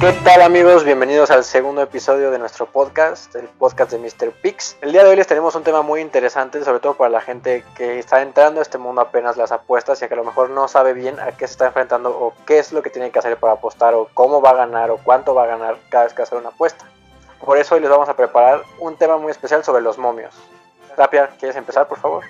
¿Qué tal amigos? Bienvenidos al segundo episodio de nuestro podcast, el podcast de Mr. Pix. El día de hoy les tenemos un tema muy interesante, sobre todo para la gente que está entrando a este mundo apenas las apuestas y que a lo mejor no sabe bien a qué se está enfrentando o qué es lo que tiene que hacer para apostar o cómo va a ganar o cuánto va a ganar cada vez que hace una apuesta. Por eso hoy les vamos a preparar un tema muy especial sobre los momios. Tapia, ¿quieres empezar por favor?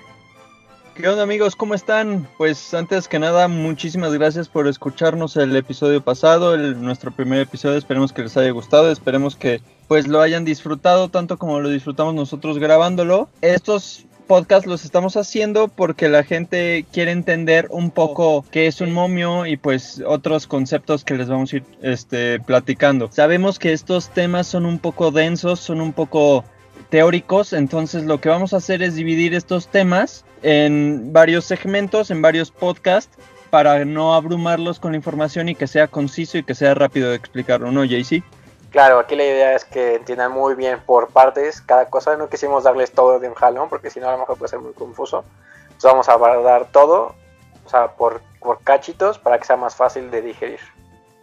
¿Qué onda amigos? ¿Cómo están? Pues antes que nada, muchísimas gracias por escucharnos el episodio pasado, nuestro primer episodio. Esperemos que les haya gustado, esperemos que pues lo hayan disfrutado tanto como lo disfrutamos nosotros grabándolo. Estos podcasts los estamos haciendo porque la gente quiere entender un poco qué es un momio y pues otros conceptos que les vamos a ir este, platicando. Sabemos que estos temas son un poco densos, son un poco teóricos, entonces lo que vamos a hacer es dividir estos temas en varios segmentos, en varios podcasts, para no abrumarlos con la información y que sea conciso y que sea rápido de explicarlo, ¿no, JC? Claro, aquí la idea es que entiendan muy bien por partes cada cosa. No quisimos darles todo de un jalón porque si no a lo mejor puede ser muy confuso. Entonces vamos a dar todo, o sea, por, por cachitos para que sea más fácil de digerir.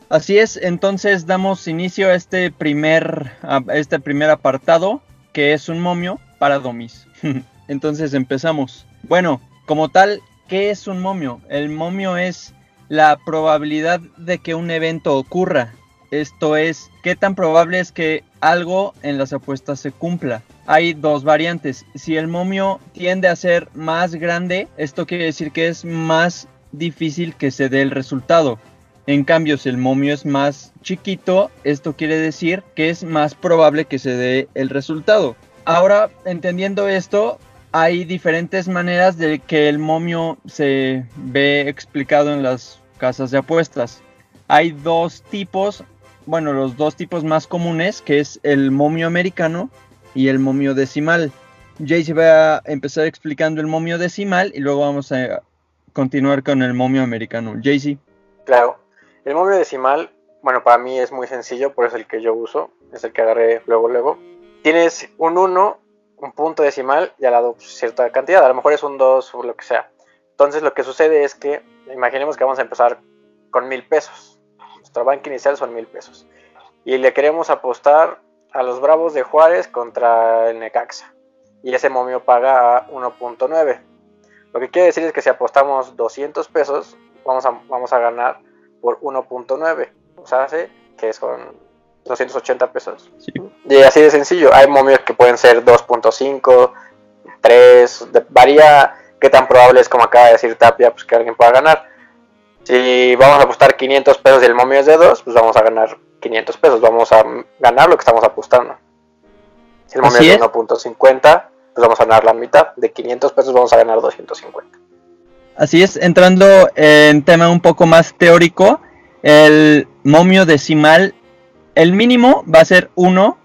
Así es, entonces damos inicio a este primer, a este primer apartado que es un momio para domis. Entonces empezamos. Bueno, como tal, ¿qué es un momio? El momio es la probabilidad de que un evento ocurra. Esto es, ¿qué tan probable es que algo en las apuestas se cumpla? Hay dos variantes. Si el momio tiende a ser más grande, esto quiere decir que es más difícil que se dé el resultado. En cambio, si el momio es más chiquito, esto quiere decir que es más probable que se dé el resultado. Ahora, entendiendo esto, hay diferentes maneras de que el momio se ve explicado en las casas de apuestas. Hay dos tipos, bueno, los dos tipos más comunes, que es el momio americano y el momio decimal. Jay va a empezar explicando el momio decimal y luego vamos a continuar con el momio americano. Jaycee. Claro. El momio decimal, bueno, para mí es muy sencillo, por eso es el que yo uso, es el que agarré luego, luego. Tienes un 1, un punto decimal y al lado cierta cantidad, a lo mejor es un 2 o lo que sea. Entonces lo que sucede es que, imaginemos que vamos a empezar con mil pesos. Nuestro banco inicial son mil pesos. Y le queremos apostar a los Bravos de Juárez contra el Necaxa. Y ese momio paga a 1.9. Lo que quiere decir es que si apostamos 200 pesos, vamos a, vamos a ganar por 1.9. O sea, hace que son 280 pesos. Y así de sencillo. Hay momios que pueden ser 2.5, 3, varía qué tan probable es, como acaba de decir Tapia, pues que alguien pueda ganar. Si vamos a apostar 500 pesos y el momio es de 2, pues vamos a ganar 500 pesos. Vamos a ganar lo que estamos apostando. Si el momio es de 1.50, pues vamos a ganar la mitad. De 500 pesos vamos a ganar 250. Así es, entrando en tema un poco más teórico, el momio decimal, el mínimo va a ser 1,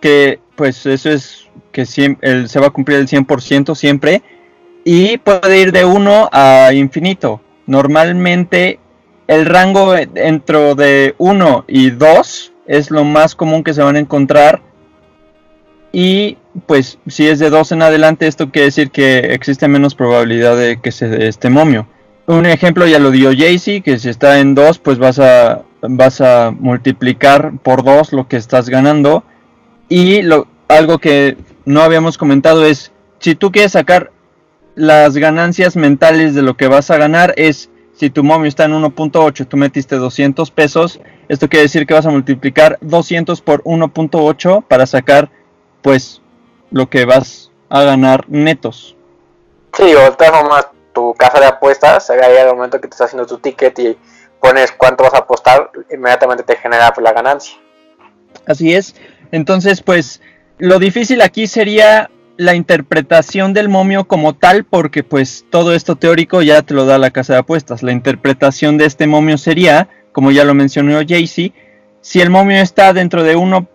que pues eso es que siempre, se va a cumplir el 100% siempre, y puede ir de 1 a infinito. Normalmente el rango dentro de 1 y 2 es lo más común que se van a encontrar y pues si es de 2 en adelante, esto quiere decir que existe menos probabilidad de que se dé este momio. Un ejemplo ya lo dio Jaycee, que si está en 2, pues vas a, vas a multiplicar por 2 lo que estás ganando. Y lo, algo que no habíamos comentado es, si tú quieres sacar las ganancias mentales de lo que vas a ganar, es si tu momio está en 1.8, tú metiste 200 pesos, esto quiere decir que vas a multiplicar 200 por 1.8 para sacar pues lo que vas a ganar netos. Sí, o de todas tu casa de apuestas, ahí al momento que te estás haciendo tu ticket y pones cuánto vas a apostar, inmediatamente te genera la ganancia. Así es. Entonces, pues, lo difícil aquí sería la interpretación del momio como tal, porque pues todo esto teórico ya te lo da la casa de apuestas. La interpretación de este momio sería, como ya lo mencionó Jaycee, si el momio está dentro de 1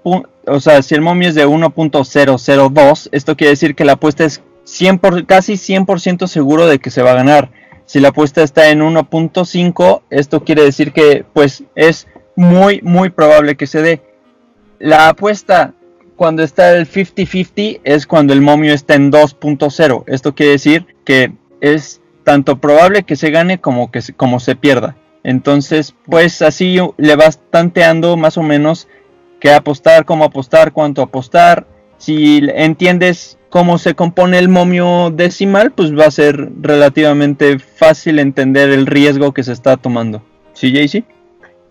o sea, si el momio es de 1.002, esto quiere decir que la apuesta es 100 casi 100% seguro de que se va a ganar. Si la apuesta está en 1.5, esto quiere decir que pues es muy muy probable que se dé. La apuesta cuando está el 50-50 es cuando el momio está en 2.0. Esto quiere decir que es tanto probable que se gane como que se, como se pierda. Entonces, pues así le vas tanteando más o menos qué apostar, cómo apostar, cuánto apostar. Si entiendes cómo se compone el momio decimal, pues va a ser relativamente fácil entender el riesgo que se está tomando. ¿Sí, Jaycee?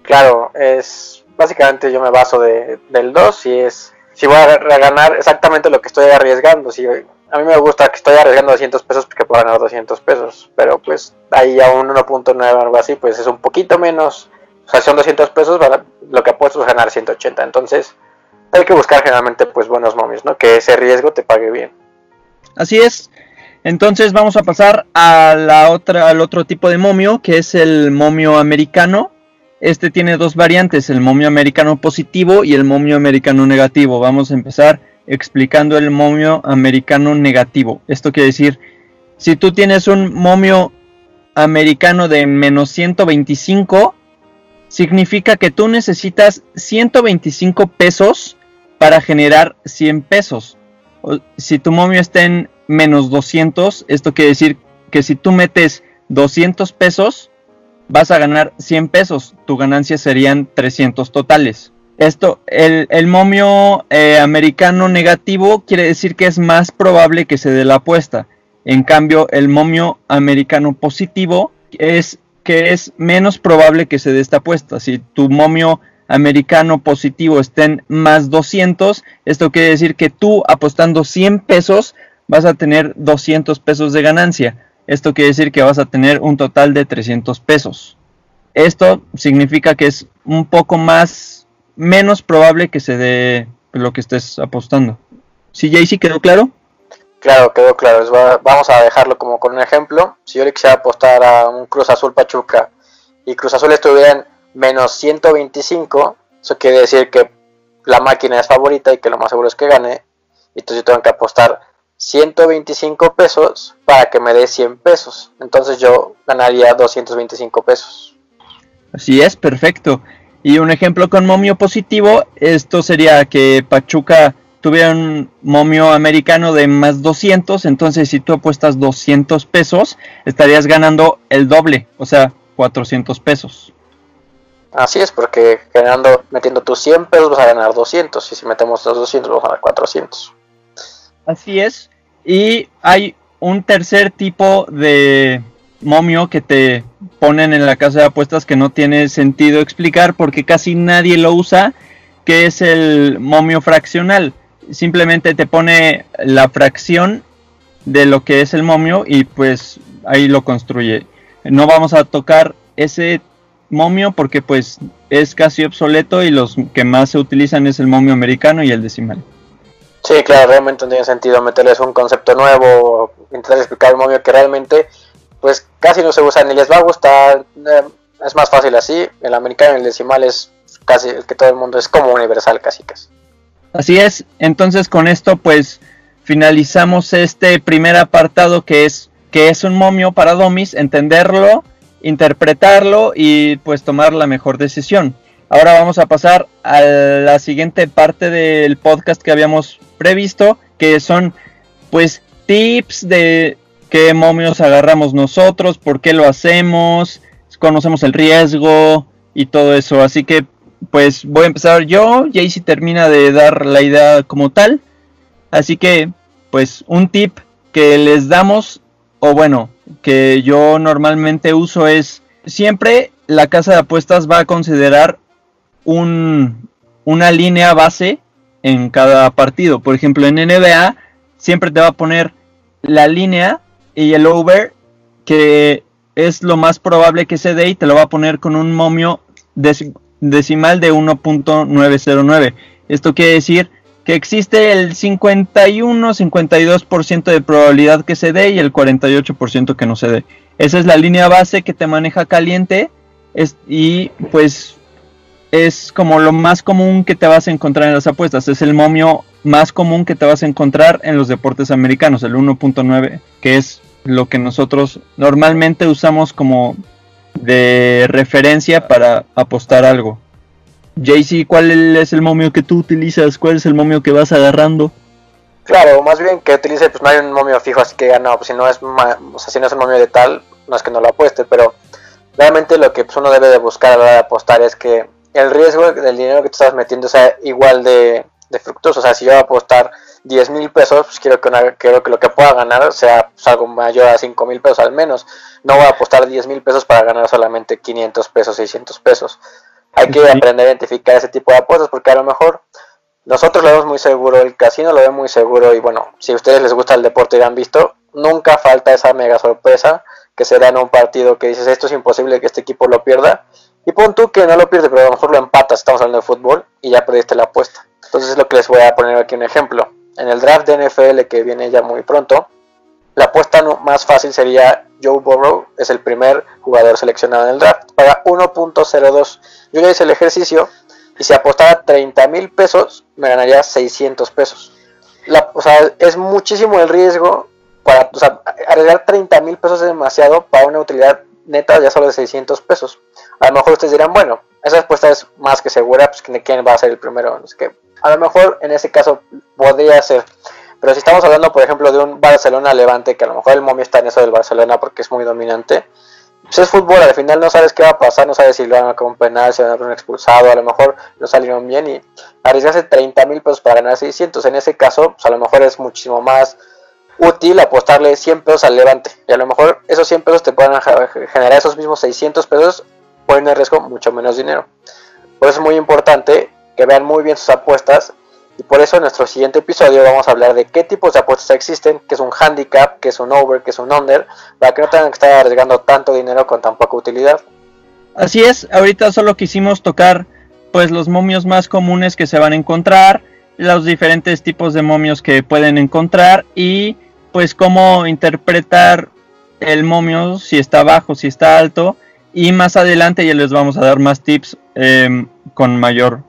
Claro, es básicamente yo me baso de, del 2 y es si voy a ganar exactamente lo que estoy arriesgando. Si a mí me gusta que estoy arriesgando 200 pesos porque puedo ganar 200 pesos, pero pues ahí a un 1.9 o algo así, pues es un poquito menos. O sea, son 200 pesos, lo que apuesto es ganar 180. Entonces, hay que buscar generalmente pues buenos momios, ¿no? Que ese riesgo te pague bien. Así es. Entonces vamos a pasar al otro tipo de momio, que es el momio americano. Este tiene dos variantes, el momio americano positivo y el momio americano negativo. Vamos a empezar explicando el momio americano negativo. Esto quiere decir, si tú tienes un momio americano de menos 125, significa que tú necesitas 125 pesos para generar 100 pesos. Si tu momio está en menos 200, esto quiere decir que si tú metes 200 pesos, vas a ganar 100 pesos. Tu ganancia serían 300 totales. Esto, el, momio eh, americano negativo quiere decir que es más probable que se dé la apuesta. En cambio, el momio americano positivo es que es menos probable que se dé esta apuesta. Si tu momio americano positivo está en más 200, esto quiere decir que tú apostando 100 pesos vas a tener 200 pesos de ganancia. Esto quiere decir que vas a tener un total de 300 pesos. Esto significa que es un poco más menos probable que se dé lo que estés apostando. ¿Sí, Jaycee, quedó claro? Claro, quedó claro. Vamos a dejarlo como con un ejemplo. Si yo le quisiera apostar a un Cruz Azul Pachuca y Cruz Azul estuviera en menos 125, eso quiere decir que la máquina es favorita y que lo más seguro es que gane. Entonces yo tengo que apostar 125 pesos para que me dé 100 pesos. Entonces yo ganaría 225 pesos. Así es, perfecto. Y un ejemplo con momio positivo, esto sería que Pachuca tuviera un momio americano de más 200, entonces si tú apuestas 200 pesos, estarías ganando el doble, o sea, 400 pesos. Así es, porque ganando, metiendo tus 100 pesos vas a ganar 200, y si metemos los 200 vas a ganar 400. Así es, y hay un tercer tipo de momio que te ponen en la casa de apuestas que no tiene sentido explicar porque casi nadie lo usa, que es el momio fraccional. Simplemente te pone la fracción de lo que es el momio y pues ahí lo construye. No vamos a tocar ese momio porque pues es casi obsoleto y los que más se utilizan es el momio americano y el decimal. Sí, claro, realmente no tiene sentido meterles un concepto nuevo, intentar explicar el momio que realmente pues casi no se usa ni les va a gustar. Eh, es más fácil así. El americano y el decimal es casi el que todo el mundo es como universal, casi casi. Así es. Entonces con esto pues finalizamos este primer apartado que es que es un momio para domis, entenderlo, interpretarlo y pues tomar la mejor decisión. Ahora vamos a pasar a la siguiente parte del podcast que habíamos previsto, que son pues tips de qué momios agarramos nosotros, por qué lo hacemos, conocemos el riesgo y todo eso. Así que pues voy a empezar yo, Jaycee termina de dar la idea como tal. Así que pues un tip que les damos, o bueno, que yo normalmente uso es siempre la casa de apuestas va a considerar un, una línea base en cada partido. Por ejemplo, en NBA siempre te va a poner la línea y el over, que es lo más probable que se dé y te lo va a poner con un momio decimal de 1.909. Esto quiere decir que existe el 51-52% de probabilidad que se dé y el 48% que no se dé. Esa es la línea base que te maneja caliente y pues es como lo más común que te vas a encontrar en las apuestas. Es el momio más común que te vas a encontrar en los deportes americanos, el 1.9, que es lo que nosotros normalmente usamos como de referencia para apostar algo. JC, ¿cuál es el momio que tú utilizas? ¿Cuál es el momio que vas agarrando? Claro, más bien que utilice, pues no hay un momio fijo, así que no, pues si no es, o sea, si no es un momio de tal, no es que no lo apueste, pero realmente lo que pues, uno debe de buscar a la hora de apostar es que el riesgo del dinero que tú estás metiendo sea igual de, de fructuoso. O sea, si yo voy a apostar 10 mil pesos, pues quiero que, quiero que lo que pueda ganar sea pues, algo mayor a 5 mil pesos al menos. No voy a apostar 10 mil pesos para ganar solamente 500 pesos, 600 pesos. Hay que aprender a identificar ese tipo de apuestas porque a lo mejor nosotros lo vemos muy seguro, el casino lo ve muy seguro y bueno, si a ustedes les gusta el deporte y han visto, nunca falta esa mega sorpresa que se da en un partido que dices esto es imposible que este equipo lo pierda y pon tú que no lo pierde, pero a lo mejor lo empatas, estamos hablando de fútbol y ya perdiste la apuesta. Entonces es lo que les voy a poner aquí un ejemplo. En el draft de NFL que viene ya muy pronto, la apuesta más fácil sería Joe Burrow, es el primer jugador seleccionado en el draft, paga 1.02. Yo ya hice el ejercicio y si apostara 30 mil pesos, me ganaría 600 pesos. o sea, es muchísimo el riesgo para, o sea, arriesgar 30 mil pesos es demasiado para una utilidad neta ya solo de 600 pesos. A lo mejor ustedes dirán, bueno, esa apuesta es más que segura, pues quién va a ser el primero. Es que a lo mejor en ese caso podría ser. Pero si estamos hablando, por ejemplo, de un Barcelona-Levante, que a lo mejor el momio está en eso del Barcelona porque es muy dominante, pues es fútbol, al final no sabes qué va a pasar, no sabes si lo van a un penal, si van a dar un expulsado, a lo mejor no salieron bien y arriesgarse 30 mil pesos para ganar 600. En ese caso, pues a lo mejor es muchísimo más útil apostarle 100 pesos al Levante y a lo mejor esos 100 pesos te pueden generar esos mismos 600 pesos poniendo en riesgo mucho menos dinero. Por eso es muy importante que vean muy bien sus apuestas y por eso en nuestro siguiente episodio vamos a hablar de qué tipos de apuestas existen, qué es un handicap, qué es un over, qué es un under, para que no tengan que estar arriesgando tanto dinero con tan poca utilidad. Así es, ahorita solo quisimos tocar pues los momios más comunes que se van a encontrar, los diferentes tipos de momios que pueden encontrar y pues cómo interpretar el momio, si está bajo, si está alto y más adelante ya les vamos a dar más tips em, con mayor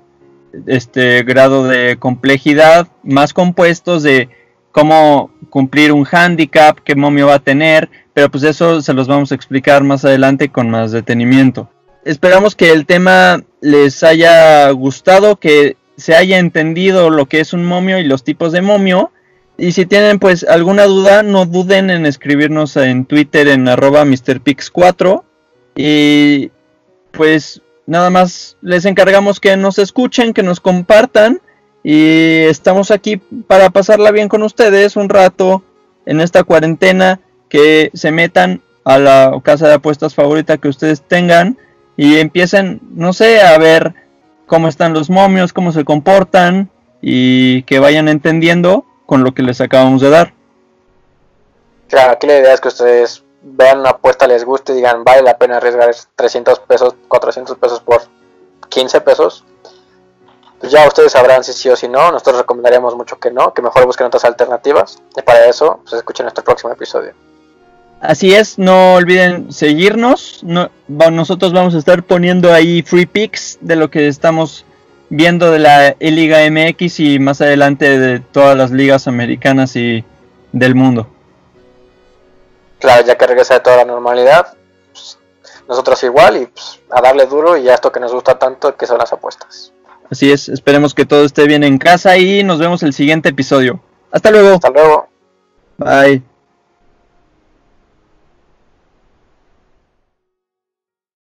este grado de complejidad, más compuestos de cómo cumplir un handicap, qué momio va a tener, pero pues eso se los vamos a explicar más adelante con más detenimiento. Esperamos que el tema les haya gustado, que se haya entendido lo que es un momio y los tipos de momio. Y si tienen pues alguna duda, no duden en escribirnos en Twitter en arroba MrPix4. Y pues nada más les encargamos que nos escuchen, que nos compartan y estamos aquí para pasarla bien con ustedes un rato en esta cuarentena, que se metan a la casa de apuestas favorita que ustedes tengan y empiecen, no sé, a ver cómo están los momios, cómo se comportan y que vayan entendiendo con lo que les acabamos de dar. Claro, aquí la idea es que ustedes vean una apuesta, les guste y digan, vale la pena arriesgar 300 pesos, 400 pesos por 15 pesos. Pues ya ustedes sabrán si sí o si no. Nosotros recomendaríamos mucho que no, que mejor busquen otras alternativas. Y para eso, pues escuchen nuestro próximo episodio. Así es, no olviden seguirnos. No, nosotros vamos a estar poniendo ahí free picks de lo que estamos viendo de la E-Liga MX y más adelante de todas las ligas americanas y del mundo claro, ya que regresa de toda la normalidad, pues, nosotros igual y pues, a darle duro y a esto que nos gusta tanto, que son las apuestas. Así es, esperemos que todo esté bien en casa y nos vemos el siguiente episodio. Hasta luego. Hasta luego. Bye.